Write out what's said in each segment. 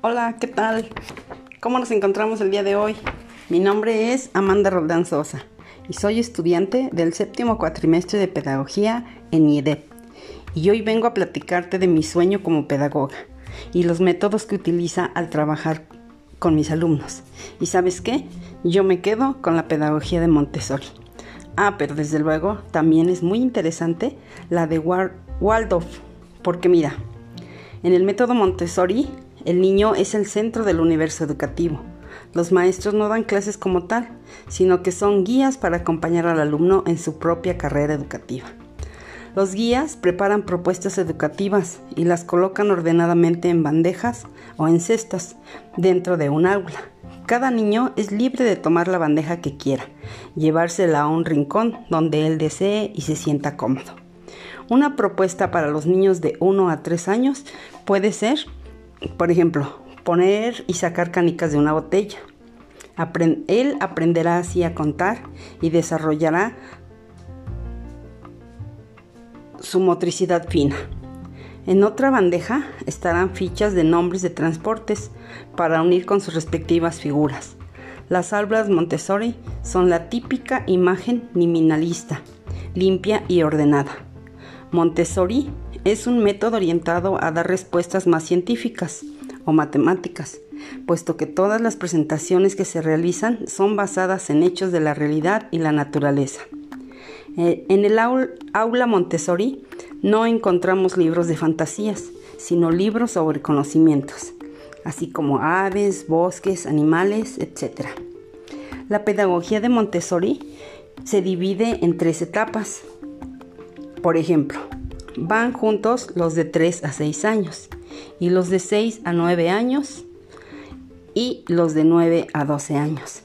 Hola, ¿qué tal? ¿Cómo nos encontramos el día de hoy? Mi nombre es Amanda Roldán Sosa y soy estudiante del séptimo cuatrimestre de Pedagogía en IEDEP. Y hoy vengo a platicarte de mi sueño como pedagoga y los métodos que utiliza al trabajar con mis alumnos. ¿Y sabes qué? Yo me quedo con la pedagogía de Montessori. Ah, pero desde luego también es muy interesante la de Waldorf, porque mira, en el método Montessori el niño es el centro del universo educativo. Los maestros no dan clases como tal, sino que son guías para acompañar al alumno en su propia carrera educativa. Los guías preparan propuestas educativas y las colocan ordenadamente en bandejas o en cestas dentro de un aula. Cada niño es libre de tomar la bandeja que quiera, llevársela a un rincón donde él desee y se sienta cómodo. Una propuesta para los niños de 1 a 3 años puede ser por ejemplo, poner y sacar canicas de una botella. él aprenderá así a contar y desarrollará su motricidad fina. En otra bandeja estarán fichas de nombres de transportes para unir con sus respectivas figuras. Las aulas Montessori son la típica imagen liminalista, limpia y ordenada. Montessori es un método orientado a dar respuestas más científicas o matemáticas, puesto que todas las presentaciones que se realizan son basadas en hechos de la realidad y la naturaleza. Eh, en el aula Montessori no encontramos libros de fantasías, sino libros sobre conocimientos, así como aves, bosques, animales, etc. La pedagogía de Montessori se divide en tres etapas. Por ejemplo, Van juntos los de 3 a 6 años y los de 6 a 9 años y los de 9 a 12 años.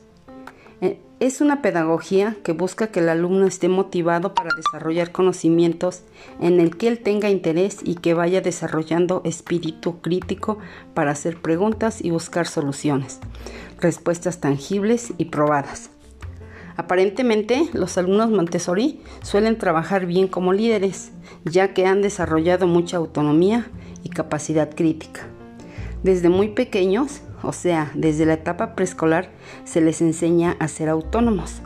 Eh, es una pedagogía que busca que el alumno esté motivado para desarrollar conocimientos en el que él tenga interés y que vaya desarrollando espíritu crítico para hacer preguntas y buscar soluciones, respuestas tangibles y probadas. Aparentemente, los alumnos Montessori suelen trabajar bien como líderes, ya que han desarrollado mucha autonomía y capacidad crítica. Desde muy pequeños, o sea, desde la etapa preescolar, se les enseña a ser autónomos.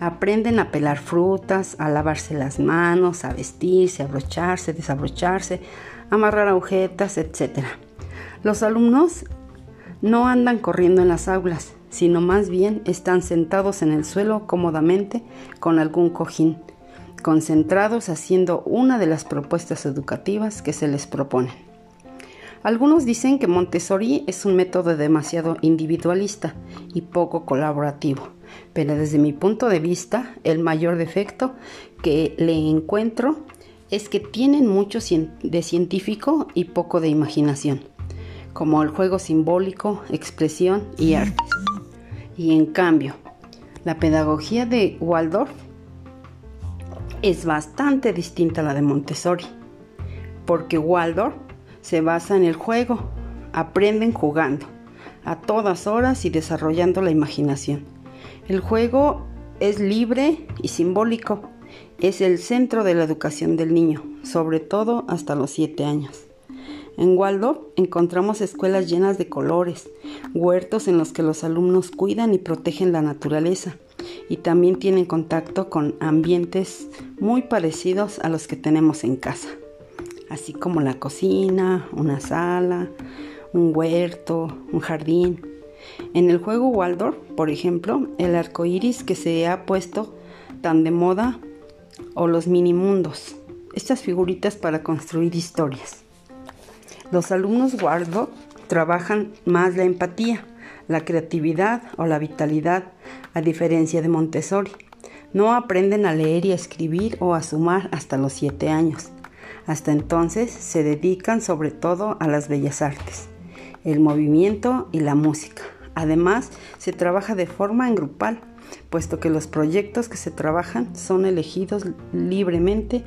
Aprenden a pelar frutas, a lavarse las manos, a vestirse, a abrocharse, desabrocharse, amarrar agujetas, etc. Los alumnos no andan corriendo en las aulas, sino más bien están sentados en el suelo cómodamente con algún cojín, concentrados haciendo una de las propuestas educativas que se les proponen. Algunos dicen que Montessori es un método demasiado individualista y poco colaborativo, pero desde mi punto de vista el mayor defecto que le encuentro es que tienen mucho de científico y poco de imaginación, como el juego simbólico, expresión y artes. Y en cambio, la pedagogía de Waldorf es bastante distinta a la de Montessori, porque Waldorf se basa en el juego, aprenden jugando, a todas horas y desarrollando la imaginación. El juego es libre y simbólico, es el centro de la educación del niño, sobre todo hasta los 7 años. En Waldorf encontramos escuelas llenas de colores, huertos en los que los alumnos cuidan y protegen la naturaleza y también tienen contacto con ambientes muy parecidos a los que tenemos en casa, así como la cocina, una sala, un huerto, un jardín. En el juego Waldorf, por ejemplo, el arco iris que se ha puesto tan de moda o los mini mundos, estas figuritas para construir historias. Los alumnos Waldorf trabajan más la empatía, la creatividad o la vitalidad, a diferencia de Montessori. No aprenden a leer y a escribir o a sumar hasta los 7 años. Hasta entonces se dedican sobre todo a las bellas artes, el movimiento y la música. Además, se trabaja de forma en grupal, puesto que los proyectos que se trabajan son elegidos libremente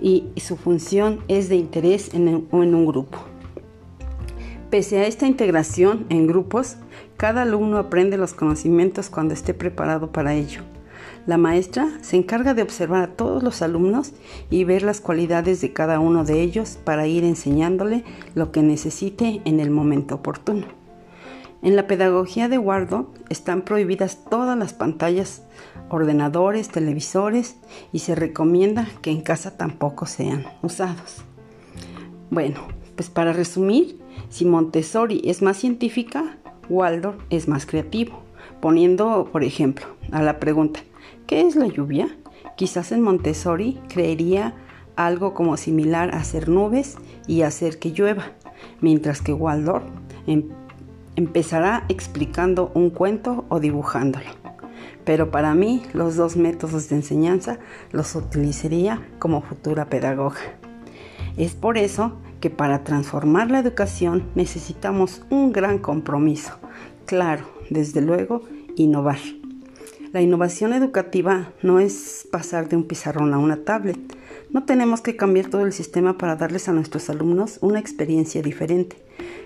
y su función es de interés en, en un grupo. Pese a esta integración en grupos, cada alumno aprende los conocimientos cuando esté preparado para ello. La maestra se encarga de observar a todos los alumnos y ver las cualidades de cada uno de ellos para ir enseñándole lo que necesite en el momento oportuno. En la pedagogía de Wardo están prohibidas todas las pantallas, ordenadores, televisores y se recomienda que en casa tampoco sean usados. Bueno, pues para resumir, si Montessori es más científica, Waldorf es más creativo, poniendo, por ejemplo, a la pregunta, ¿qué es la lluvia? Quizás en Montessori creería algo como similar a hacer nubes y hacer que llueva, mientras que Waldorf empezará explicando un cuento o dibujándolo. Pero para mí los dos métodos de enseñanza los utilizaría como futura pedagoga. Es por eso que para transformar la educación necesitamos un gran compromiso. Claro, desde luego, innovar. La innovación educativa no es pasar de un pizarrón a una tablet. No tenemos que cambiar todo el sistema para darles a nuestros alumnos una experiencia diferente,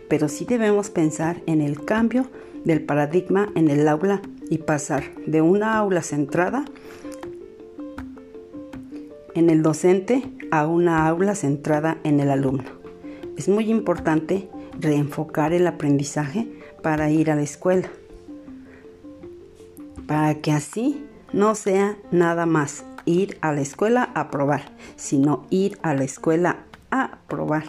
pero sí debemos pensar en el cambio del paradigma en el aula y pasar de una aula centrada en el docente a una aula centrada en el alumno. Es muy importante reenfocar el aprendizaje para ir a la escuela, para que así no sea nada más ir a la escuela a probar, sino ir a la escuela a probar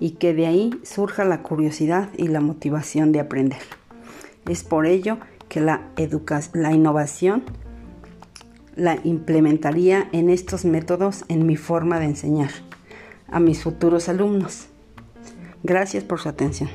y que de ahí surja la curiosidad y la motivación de aprender. Es por ello que la, la innovación la implementaría en estos métodos en mi forma de enseñar a mis futuros alumnos. Gracias por su atención.